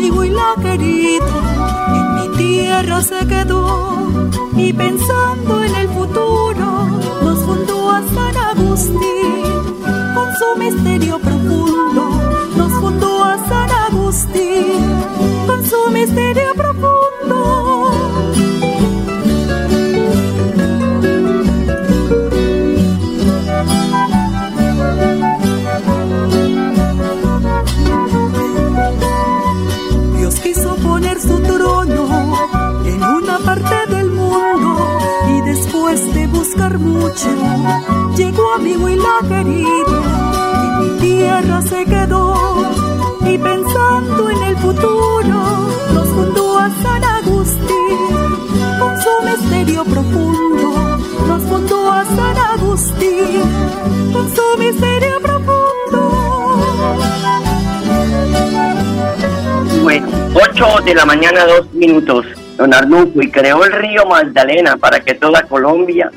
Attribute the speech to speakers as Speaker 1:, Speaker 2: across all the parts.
Speaker 1: Llegó a mi Huila querido. En mi tierra se quedó y pensando en el futuro nos fundó a San Agustín con su misterio profundo. Nos fundó a San Agustín con su misterio profundo. Se quedó. Y pensando en el futuro nos fundó a San Agustín. Con su misterio profundo nos fundó a San Agustín. Con su misterio profundo.
Speaker 2: Bueno, 8 de la mañana, dos minutos. Don Arnulfo, y creó el río Magdalena para que toda Colombia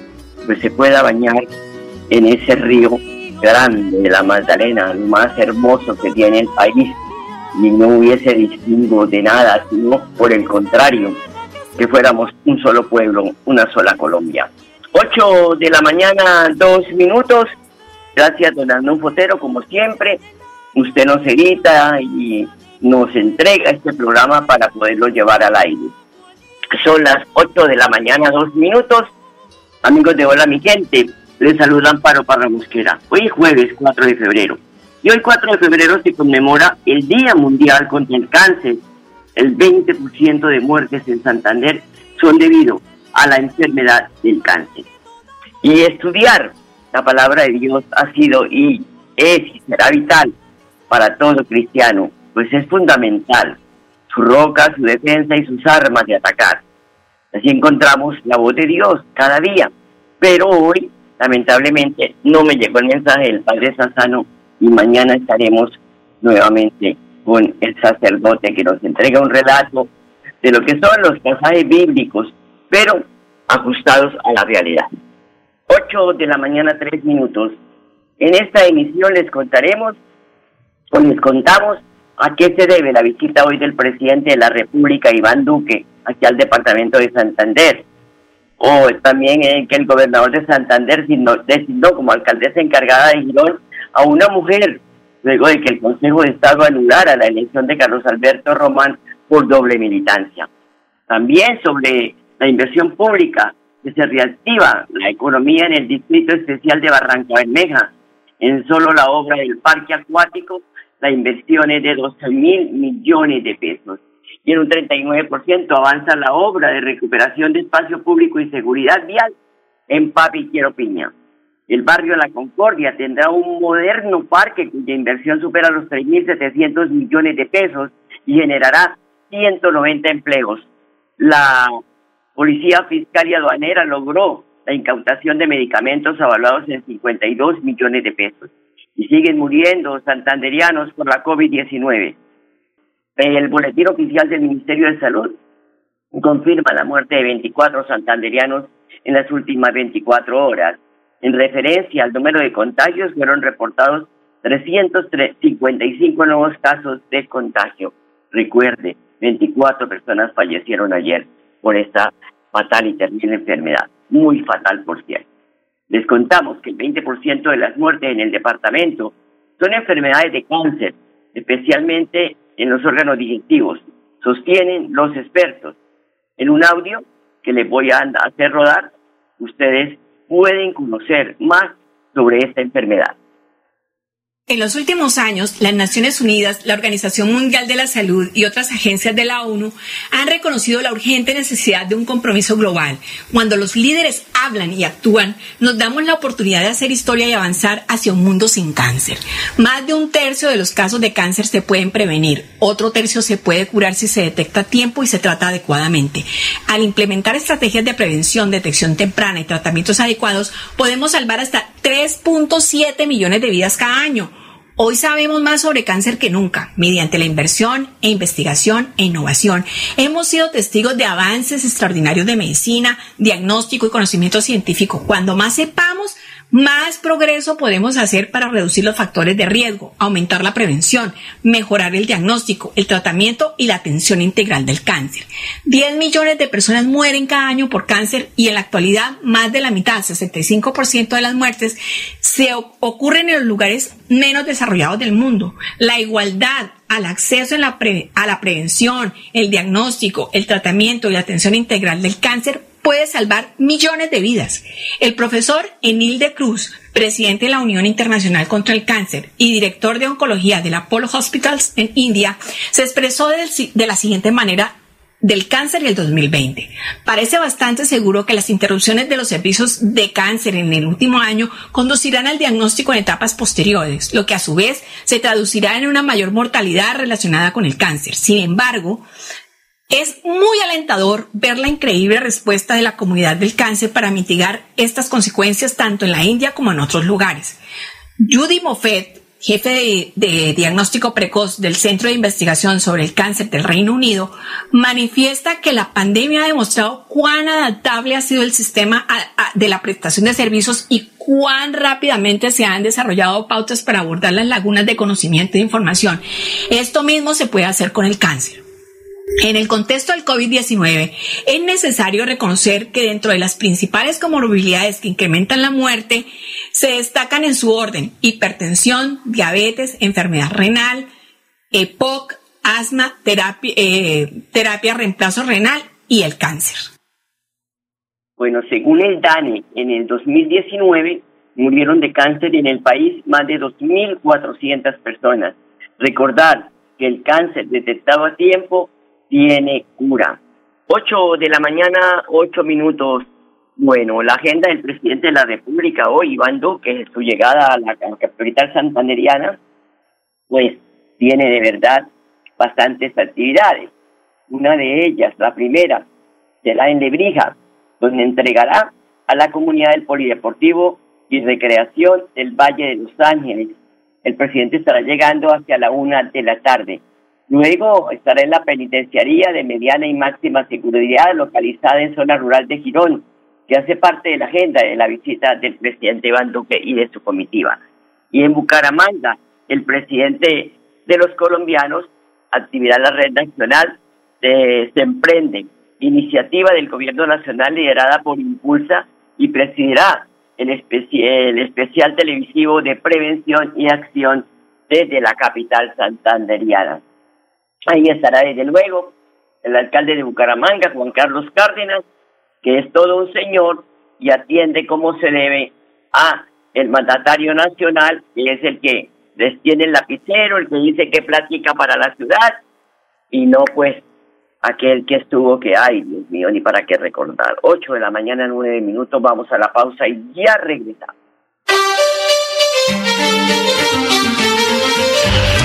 Speaker 2: pues, se pueda bañar en ese río grande de la Magdalena, lo más hermoso que tiene el país. Y no hubiese distingo de nada, sino por el contrario, que fuéramos un solo pueblo, una sola Colombia. 8 de la mañana, dos minutos. Gracias, don Arnulfo Otero, como siempre. Usted nos edita y nos entrega este programa para poderlo llevar al aire. Son las 8 de la mañana, dos minutos. Amigos de Hola mi gente, les saludan Paro Parra Mosquera. Hoy es jueves 4 de febrero. Y hoy 4 de febrero se conmemora el Día Mundial contra el Cáncer. El 20% de muertes en Santander son debido a la enfermedad del cáncer. Y estudiar la palabra de Dios ha sido y es y será vital para todo cristiano, pues es fundamental su roca, su defensa y sus armas de atacar. Así encontramos la voz de Dios cada día. Pero hoy, lamentablemente, no me llegó el mensaje del Padre Sassano y mañana estaremos nuevamente con el sacerdote que nos entrega un relato de lo que son los pasajes bíblicos, pero ajustados a la realidad. 8 de la mañana, 3 minutos. En esta emisión les contaremos o les contamos a qué se debe la visita hoy del presidente de la República, Iván Duque, aquí al departamento de Santander. O también que el gobernador de Santander designó como alcaldesa encargada de Girón a una mujer, luego de que el Consejo de Estado anulara la elección de Carlos Alberto Román por doble militancia. También sobre la inversión pública que se reactiva la economía en el Distrito Especial de Barranca Bermeja. En solo la obra del parque acuático, la inversión es de 12 mil millones de pesos. Y en un 39% avanza la obra de recuperación de espacio público y seguridad vial en Papi Quiero Piña. El barrio La Concordia tendrá un moderno parque cuya inversión supera los 3.700 millones de pesos y generará 190 empleos. La Policía Fiscal y Aduanera logró la incautación de medicamentos avalados en 52 millones de pesos. Y siguen muriendo santanderianos por la COVID-19. El boletín oficial del Ministerio de Salud confirma la muerte de 24 santanderianos en las últimas 24 horas. En referencia al número de contagios, fueron reportados 355 nuevos casos de contagio. Recuerde, 24 personas fallecieron ayer por esta fatal y terrible enfermedad. Muy fatal, por cierto. Les contamos que el 20% de las muertes en el departamento son enfermedades de cáncer, especialmente en los órganos digestivos, sostienen los expertos. En un audio que les voy a hacer rodar, ustedes pueden conocer más sobre esta enfermedad.
Speaker 3: En los últimos años, las Naciones Unidas, la Organización Mundial de la Salud y otras agencias de la ONU han reconocido la urgente necesidad de un compromiso global. Cuando los líderes hablan y actúan, nos damos la oportunidad de hacer historia y avanzar hacia un mundo sin cáncer. Más de un tercio de los casos de cáncer se pueden prevenir, otro tercio se puede curar si se detecta a tiempo y se trata adecuadamente. Al implementar estrategias de prevención, detección temprana y tratamientos adecuados, podemos salvar hasta 3.7 millones de vidas cada año. Hoy sabemos más sobre cáncer que nunca. Mediante la inversión e investigación e innovación, hemos sido testigos de avances extraordinarios de medicina, diagnóstico y conocimiento científico. Cuando más sepamos, más progreso podemos hacer para reducir los factores de riesgo, aumentar la prevención, mejorar el diagnóstico, el tratamiento y la atención integral del cáncer. 10 millones de personas mueren cada año por cáncer y en la actualidad más de la mitad, 65% de las muertes, se ocurren en los lugares menos desarrollados del mundo. La igualdad al acceso a la prevención, el diagnóstico, el tratamiento y la atención integral del cáncer puede salvar millones de vidas. El profesor Enil de Cruz, presidente de la Unión Internacional contra el Cáncer y director de oncología del Apollo Hospitals en India, se expresó de la siguiente manera del cáncer y el 2020. Parece bastante seguro que las interrupciones de los servicios de cáncer en el último año conducirán al diagnóstico en etapas posteriores, lo que a su vez se traducirá en una mayor mortalidad relacionada con el cáncer. Sin embargo, es muy alentador ver la increíble respuesta de la comunidad del cáncer para mitigar estas consecuencias tanto en la India como en otros lugares. Judy Moffett, jefe de, diagnóstico precoz del Centro de Investigación sobre el Cáncer del Reino Unido, manifiesta que la pandemia ha demostrado cuán adaptable ha sido el sistema de la prestación de servicios y cuán rápidamente se han desarrollado pautas para abordar las lagunas de conocimiento e información. Esto mismo se puede hacer con el cáncer. En el contexto del COVID-19, es necesario reconocer que dentro de las principales comorbilidades que incrementan la muerte, se destacan en su orden hipertensión, diabetes, enfermedad renal, EPOC, asma, terapia, eh, terapia reemplazo renal y el cáncer.
Speaker 2: Bueno, según el DANE, en el 2019 murieron de cáncer en el país más de 2.400 personas. Recordar que el cáncer detectado a tiempo tiene cura. Ocho de la mañana, ocho minutos. Bueno, la agenda del presidente de la República hoy, Iván Duque, su llegada a la capital santanderiana, pues tiene de verdad bastantes actividades. Una de ellas, la primera, será en Lebrija, donde entregará a la comunidad del Polideportivo y Recreación del Valle de Los Ángeles. El presidente estará llegando hacia la una de la tarde. Luego estará en la penitenciaría de mediana y máxima seguridad localizada en zona rural de Girón, que hace parte de la agenda de la visita del presidente Iván Duque y de su comitiva. Y en Bucaramanga, el presidente de los colombianos, actividad de la red nacional, se, emprende, iniciativa del gobierno nacional liderada por Impulsa y presidirá el, el especial televisivo de prevención y acción desde la capital santanderiana. Ahí estará desde luego el alcalde de Bucaramanga, Juan Carlos Cárdenas, que es todo un señor y atiende como se debe a el mandatario nacional, que es el que les tiene el lapicero, el que dice que platica para la ciudad, y no pues aquel que estuvo que, ay, Dios mío, ni para qué recordar. Ocho de la mañana, nueve minutos, vamos a la pausa y ya regresamos.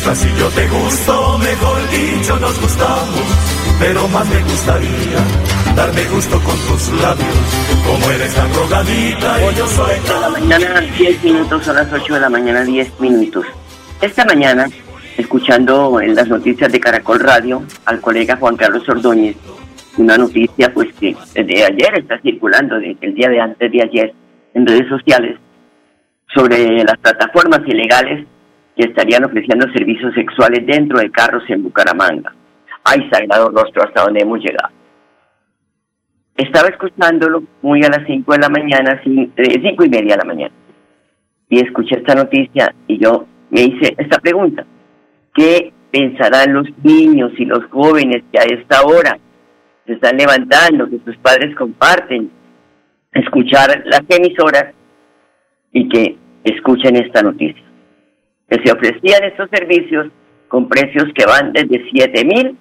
Speaker 4: Si yo te gusto, mejor dicho nos gustamos, pero más me gustaría darme gusto con tus labios, como eres tan rogadita y yo soy
Speaker 2: tan... La mañana 10 minutos, a las 8 de la mañana 10 minutos. Esta mañana, escuchando en las noticias de Caracol Radio al colega Juan Carlos Ordóñez, una noticia pues que desde ayer está circulando, desde el día de antes de ayer, en redes sociales, sobre las plataformas ilegales que estarían ofreciendo servicios sexuales dentro de carros en Bucaramanga. Ay, sagrado rostro, hasta donde hemos llegado. Estaba escuchándolo muy a las 5 de la mañana, 5 eh, y media de la mañana, y escuché esta noticia y yo me hice esta pregunta. ¿Qué pensarán los niños y los jóvenes que a esta hora se están levantando, que sus padres comparten, escuchar las emisoras y que escuchen esta noticia? Que se ofrecían estos servicios con precios que van desde 7 mil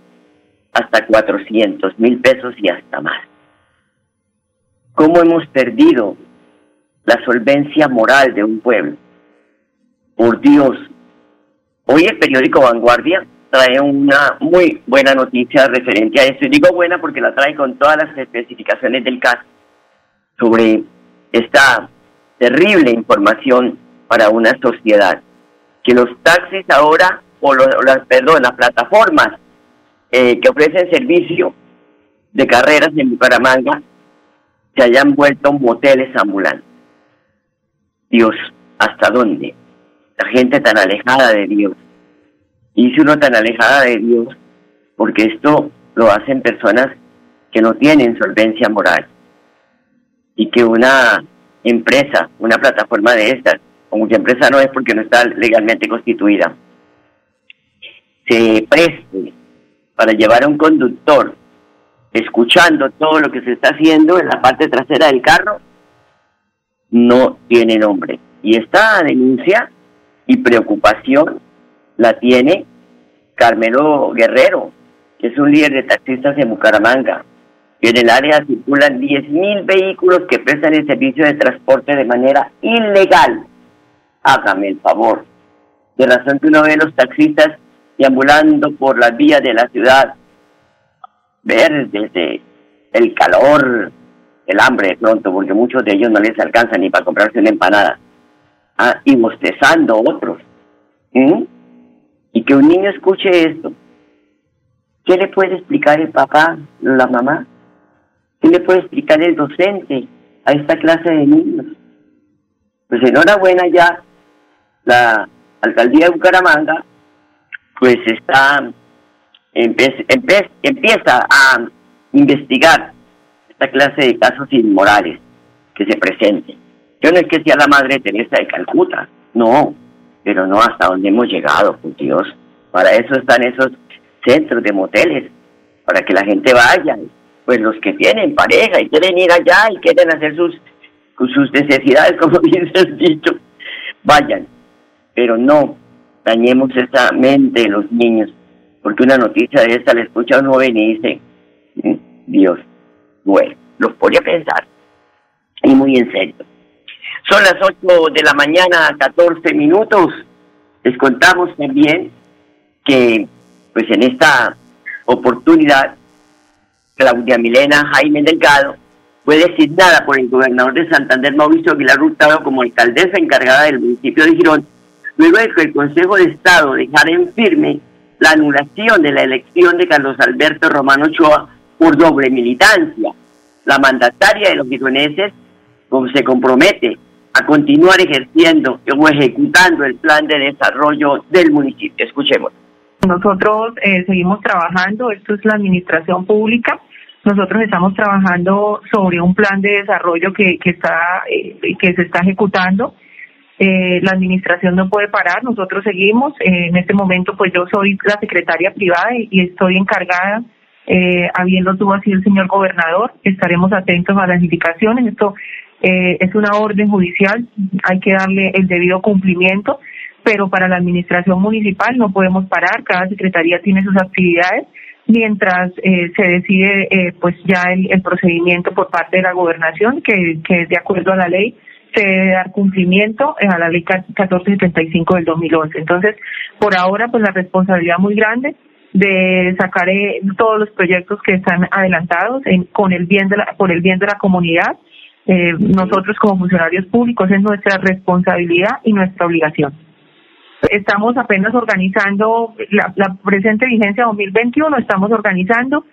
Speaker 2: hasta 400 mil pesos y hasta más. ¿Cómo hemos perdido la solvencia moral de un pueblo? Por Dios, hoy el periódico Vanguardia trae una muy buena noticia referente a esto. Y digo buena porque la trae con todas las especificaciones del caso sobre esta terrible información para una sociedad que los taxis ahora, o las, perdón, las plataformas eh, que ofrecen servicio de carreras en Bucaramanga se hayan vuelto moteles ambulantes. Dios, ¿hasta dónde? La gente tan alejada de Dios. Y si uno tan alejada de Dios, porque esto lo hacen personas que no tienen solvencia moral. Y que una empresa, una plataforma de estas, o mucha empresa no es porque no está legalmente constituida, se preste para llevar a un conductor escuchando todo lo que se está haciendo en la parte trasera del carro, no tiene nombre. Y esta denuncia y preocupación la tiene Carmelo Guerrero, que es un líder de taxistas en Bucaramanga. En el área circulan 10.000 vehículos que prestan el servicio de transporte de manera ilegal hágame el favor. De razón que uno ve los taxistas deambulando por las vías de la ciudad, ver desde el calor, el hambre de pronto, porque muchos de ellos no les alcanza ni para comprarse una empanada, ah, y bostezando otros. Y que un niño escuche esto. ¿Qué le puede explicar el papá, la mamá? ¿Qué le puede explicar el docente a esta clase de niños? Pues enhorabuena ya la alcaldía de Bucaramanga pues está empieza a investigar esta clase de casos inmorales que se presenten. Yo no es que sea la madre Teresa de Calcuta, no, pero no hasta donde hemos llegado, por Dios. Para eso están esos centros de moteles, para que la gente vaya. Pues los que tienen pareja y quieren ir allá y quieren hacer sus, sus necesidades, como bien se ha dicho, vayan pero no dañemos esa mente de los niños, porque una noticia de esta le escucha un joven y dice, mm, Dios, bueno, los podría pensar, y muy en serio. Son las 8 de la mañana, 14 minutos. Les contamos también que, pues en esta oportunidad, Claudia Milena Jaime Delgado fue designada por el gobernador de Santander, Mauricio Aguilar Hurtado, como alcaldesa encargada del municipio de Girón luego de que el Consejo de Estado dejara en firme la anulación de la elección de Carlos Alberto Romano Ochoa por doble militancia. La mandataria de los gironeses se compromete a continuar ejerciendo o ejecutando el plan de desarrollo del municipio. Escuchemos.
Speaker 5: Nosotros eh, seguimos trabajando, esto es la administración pública. Nosotros estamos trabajando sobre un plan de desarrollo que, que está eh, que se está ejecutando Eh, la administración no puede parar, nosotros seguimos. Eh, en este momento, pues yo soy la secretaria privada y, estoy encargada, eh, habiendo tuvo así el señor gobernador, estaremos atentos a las indicaciones. Esto eh, es una orden judicial, hay que darle el debido cumplimiento, pero para la administración municipal no podemos parar, cada secretaría tiene sus actividades mientras eh, se decide eh, pues ya el, procedimiento por parte de la gobernación que, que de acuerdo a la ley se debe dar cumplimiento a la ley 1475 del 2011. Entonces, por ahora, pues la responsabilidad muy grande de sacar eh, todos los proyectos que están adelantados en, con el bien de la, por el bien de la comunidad. Eh, nosotros como funcionarios públicos es nuestra responsabilidad y nuestra obligación. Estamos apenas organizando la, la presente vigencia 2021, estamos organizando,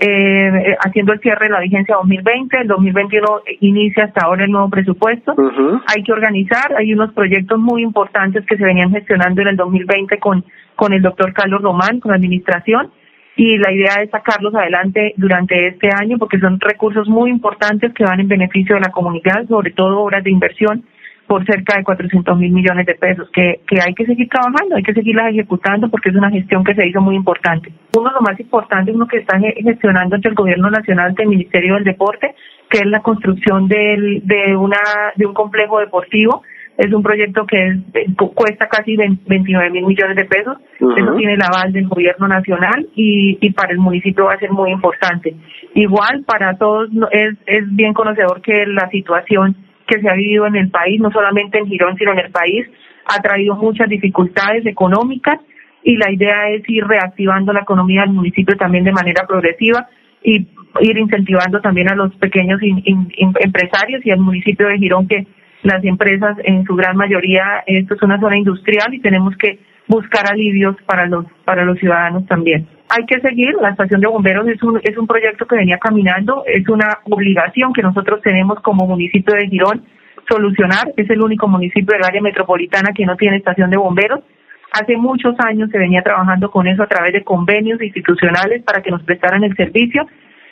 Speaker 5: eh, haciendo el cierre de la vigencia 2020, el 2021 inicia hasta ahora el nuevo presupuesto. Uh -huh. Hay que organizar, hay unos proyectos muy importantes que se venían gestionando en el 2020 con, con el doctor Carlos Román, con la administración, y la idea es sacarlos adelante durante este año porque son recursos muy importantes que van en beneficio de la comunidad, sobre todo obras de inversión por cerca de 400 mil millones de pesos, que, que hay que seguir trabajando, hay que seguirlas ejecutando porque es una gestión que se hizo muy importante. Uno de los más importantes, uno que está gestionando entre el Gobierno Nacional del Ministerio del Deporte, que es la construcción del, de, una, de un complejo deportivo. Es un proyecto que es, cuesta casi 29 mil millones de pesos. Uh -huh. Eso tiene el aval del Gobierno Nacional y, y para el municipio va a ser muy importante. Igual, para todos es, es bien conocedor que la situación que se ha vivido en el país, no solamente en Girón, sino en el país, ha traído muchas dificultades económicas y la idea es ir reactivando la economía del municipio también de manera progresiva y ir incentivando también a los pequeños empresarios y al municipio de Girón que las empresas en su gran mayoría, esto es una zona industrial y tenemos que buscar alivios para los para los ciudadanos también. Hay que seguir, la estación de bomberos es un es un proyecto que venía caminando, es una obligación que nosotros tenemos como municipio de Girón solucionar, es el único municipio del área metropolitana que no tiene estación de bomberos. Hace muchos años se venía trabajando con eso a través de convenios institucionales para que nos prestaran el servicio,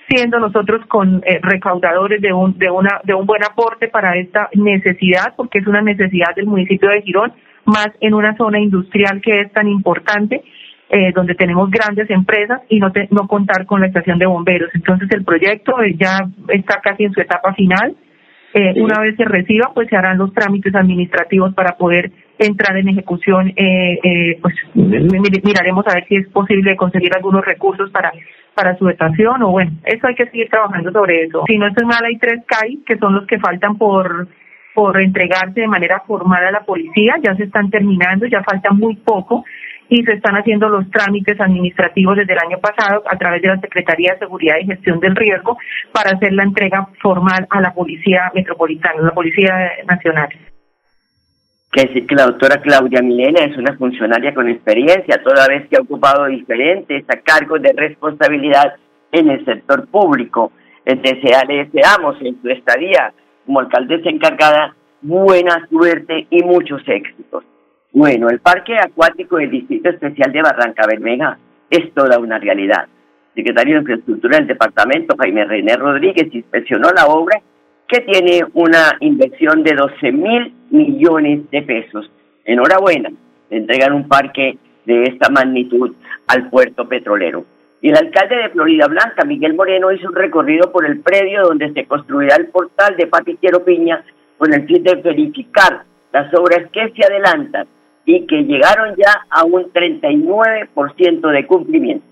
Speaker 5: siendo nosotros con eh, recaudadores de un de una de un buen aporte para esta necesidad, porque es una necesidad del municipio de Girón más en una zona industrial que es tan importante, eh, donde tenemos grandes empresas y no, te, no contar con la estación de bomberos. Entonces el proyecto eh, ya está casi en su etapa final. Eh, sí. Una vez se reciba, pues se harán los trámites administrativos para poder entrar en ejecución. Eh, eh, pues miraremos a ver si es posible conseguir algunos recursos para para su estación o bueno, eso hay que seguir trabajando sobre eso. Si no estoy mal, hay tres CAI que son los que faltan por por entregarse de manera formal a la policía, ya se están terminando, ya falta muy poco y se están haciendo los trámites administrativos desde el año pasado a través de la Secretaría de Seguridad y Gestión del Riesgo para hacer la entrega formal a la Policía Metropolitana, la Policía Nacional.
Speaker 2: Que decir que la doctora Claudia Milena es una funcionaria con experiencia, toda vez que ha ocupado diferentes cargos de responsabilidad en el sector público. Desea, le deseamos en su estadía como alcaldesa encargada buena suerte y muchos éxitos. Bueno, el Parque Acuático del Distrito Especial de Barranca Bermeja es toda una realidad. Secretario de Infraestructura del departamento, Jaime René Rodríguez, inspeccionó la obra que tiene una inversión de 12 mil millones de pesos. Enhorabuena, entregan un parque de esta magnitud al puerto petrolero. Y el alcalde de Florida Blanca, Miguel Moreno, hizo un recorrido por el predio donde se construirá el portal de Papiquero Piña con el fin de verificar las obras que se adelantan y que llegaron ya a un 39% de cumplimiento.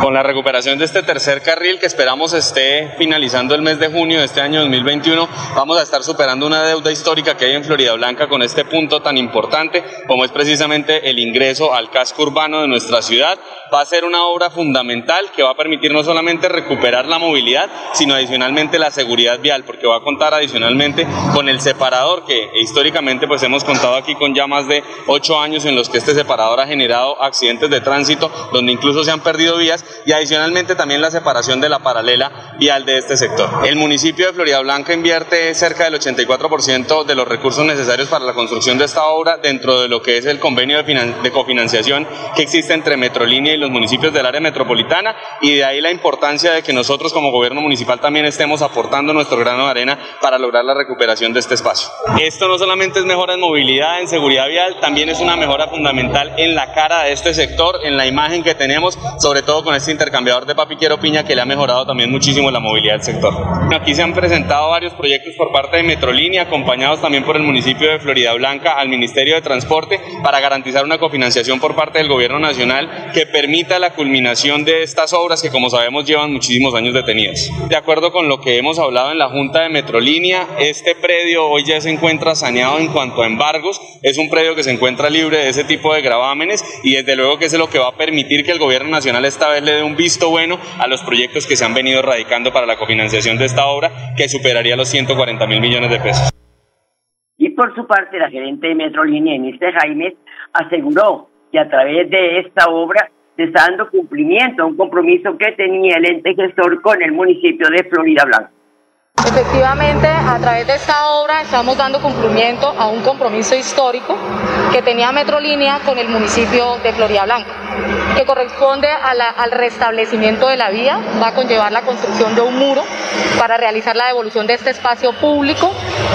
Speaker 6: Con la recuperación de este tercer carril que esperamos esté finalizando el mes de junio de este año 2021, vamos a estar superando una deuda histórica que hay en Florida Blanca con este punto tan importante como es precisamente el ingreso al casco urbano de nuestra ciudad. Va a ser una obra fundamental que va a permitir no solamente recuperar la movilidad, sino adicionalmente la seguridad vial, porque va a contar adicionalmente con el separador que históricamente pues hemos contado aquí con ya más de ocho años en los que este separador ha generado accidentes de tránsito donde incluso se han perdido vidas y adicionalmente también la separación de la paralela vial de este sector. El municipio de Florida Blanca invierte cerca del 84% de los recursos necesarios para la construcción de esta obra dentro de lo que es el convenio de, de cofinanciación que existe entre Metrolínea y los municipios del área metropolitana y de ahí la importancia de que nosotros como gobierno municipal también estemos aportando nuestro grano de arena para lograr la recuperación de este espacio. Esto no solamente es mejora en movilidad, en seguridad vial, también es una mejora fundamental en la cara de este sector, en la imagen que tenemos, sobre todo con este intercambiador de papiquero piña que le ha mejorado también muchísimo la movilidad del sector. Aquí se han presentado varios proyectos por parte de Metrolínea, acompañados también por el municipio de Florida Blanca al Ministerio de Transporte para garantizar una cofinanciación por parte del gobierno nacional que permita la culminación de estas obras que como sabemos llevan muchísimos años detenidas. De acuerdo con lo que hemos hablado en la Junta de Metrolínea, este predio hoy ya se encuentra saneado en cuanto a embargos, es un predio que se encuentra libre de ese tipo de gravámenes y desde luego que es lo que va a permitir que el gobierno nacional esta vez un visto bueno a los proyectos que se han venido radicando para la cofinanciación de esta obra que superaría los 140 mil millones de pesos.
Speaker 2: Y por su parte, la gerente de Metrolínea, Eniste Jaime, aseguró que a través de esta obra se está dando cumplimiento a un compromiso que tenía el ente gestor con el municipio de Florida Blanca.
Speaker 7: Efectivamente, a través de esta obra estamos dando cumplimiento a un compromiso histórico que tenía Metrolínea con el municipio de Florida Blanca, que corresponde al restablecimiento de la vía, va a conllevar la construcción de un muro para realizar la devolución de este espacio público,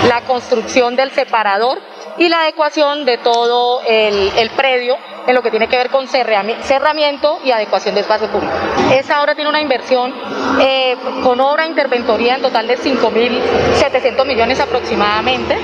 Speaker 7: la construcción del separador y la adecuación de todo el, predio en lo que tiene que ver con cerramiento y adecuación de espacio público. Esa obra tiene una inversión eh, con obra interventoría en total de 5.700 millones aproximadamente,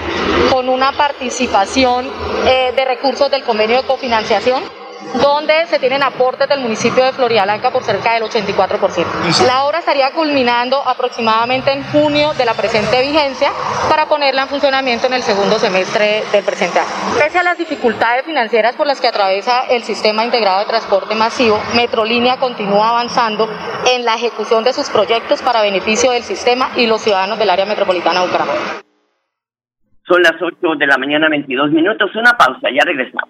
Speaker 7: con una participación eh, de recursos del convenio de cofinanciación donde se tienen aportes del municipio de Blanca por cerca del 84%. La obra estaría culminando aproximadamente en junio de la presente vigencia para ponerla en funcionamiento en el segundo semestre del presente año. Pese a las dificultades financieras por las que atraviesa el sistema integrado de transporte masivo, Metrolínea continúa avanzando en la ejecución de sus proyectos para beneficio del sistema y los ciudadanos del área metropolitana de Bucaramanga.
Speaker 2: Son las 8 de la mañana, 22 minutos. Una pausa, ya regresamos.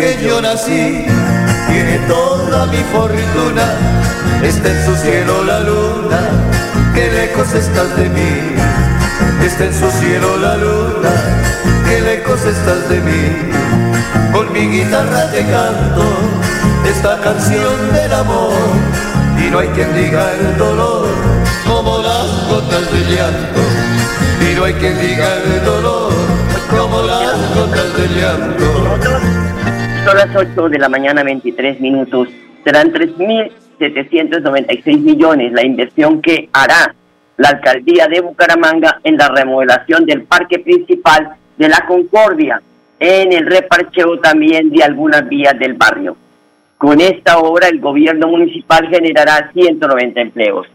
Speaker 4: Yo nací, tiene toda mi fortuna, está en su cielo la luna, qué lejos estás de mí, está en su cielo la luna, qué lejos estás de mí, con mi guitarra te canto esta canción del amor, y no hay quien diga el dolor como las gotas de llanto, y no hay quien diga el dolor como las gotas de llanto.
Speaker 2: Son las 8 de la mañana, 23 minutos. Serán 3.796 millones la inversión que hará la alcaldía de Bucaramanga en la remodelación del parque principal de la Concordia, en el reparcheo también de algunas vías del barrio. Con esta obra el gobierno municipal generará 190 empleos.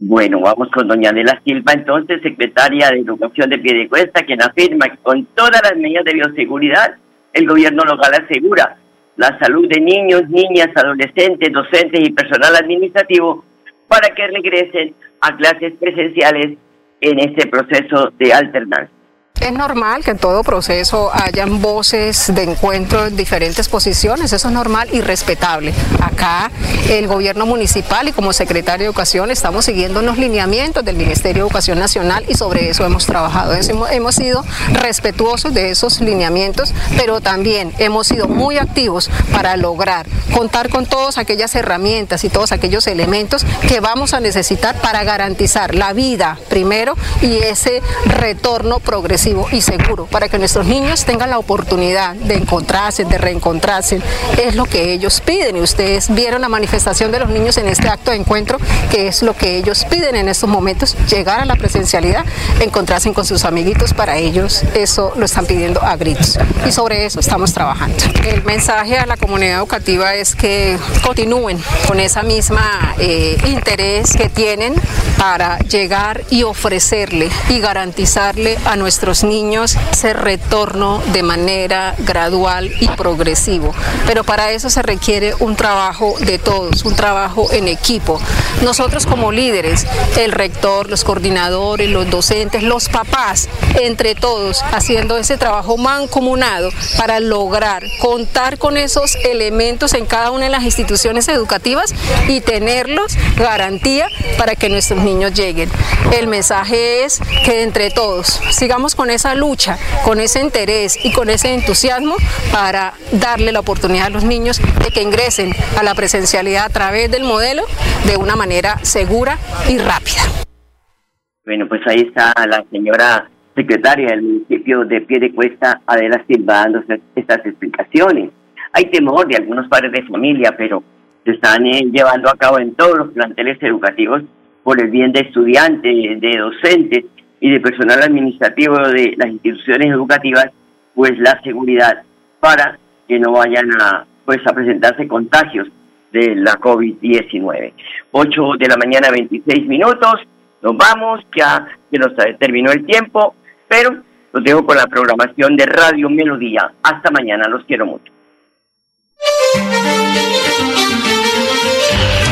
Speaker 2: Bueno, vamos con doña Adela Silva, entonces secretaria de Educación de Piedecuesta, quien afirma que con todas las medidas de bioseguridad el gobierno local asegura la salud de niños, niñas, adolescentes, docentes y personal administrativo para que regresen a clases presenciales en este proceso de alternancia.
Speaker 8: Es normal que en todo proceso hayan voces de encuentro en diferentes posiciones, eso es normal y respetable. Acá el gobierno municipal y como secretario de Educación estamos siguiendo los lineamientos del Ministerio de Educación Nacional y sobre eso hemos trabajado. Hemos sido respetuosos de esos lineamientos, pero también hemos sido muy activos para lograr contar con todas aquellas herramientas y todos aquellos elementos que vamos a necesitar para garantizar la vida primero y ese retorno progresivo y seguro para que nuestros niños tengan la oportunidad de encontrarse, de reencontrarse. Es lo que ellos piden y ustedes vieron la manifestación de los niños en este acto de encuentro, que es lo que ellos piden en estos momentos, llegar a la presencialidad, encontrarse con sus amiguitos, para ellos eso lo están pidiendo a gritos y sobre eso estamos trabajando. El mensaje a la comunidad educativa es que continúen con esa misma eh, interés que tienen para llegar y ofrecerle y garantizarle a nuestros niños ese retorno de manera gradual y progresivo. Pero para eso se requiere un trabajo de todos, un trabajo en equipo. Nosotros como líderes, el rector, los coordinadores, los docentes, los papás, entre todos, haciendo ese trabajo mancomunado para lograr contar con esos elementos en cada una de las instituciones educativas y tenerlos garantía para que nuestros niños lleguen. El mensaje es que entre todos sigamos con esa lucha, con ese interés y con ese entusiasmo para darle la oportunidad a los niños de que ingresen a la presencialidad a través del modelo de una manera segura y rápida.
Speaker 2: Bueno, pues ahí está la señora secretaria del municipio de Piedecuesta, Adela Silva, dando estas explicaciones. Hay temor de algunos padres de familia, pero se están eh, llevando a cabo en todos los planteles educativos por el bien de estudiantes, de docentes y de personal administrativo de las instituciones educativas, pues la seguridad para que no vayan a, pues, a presentarse contagios de la COVID-19. 8 de la mañana, 26 minutos. Nos vamos, ya que nos terminó el tiempo, pero los dejo con la programación de Radio Melodía. Hasta mañana, los quiero mucho.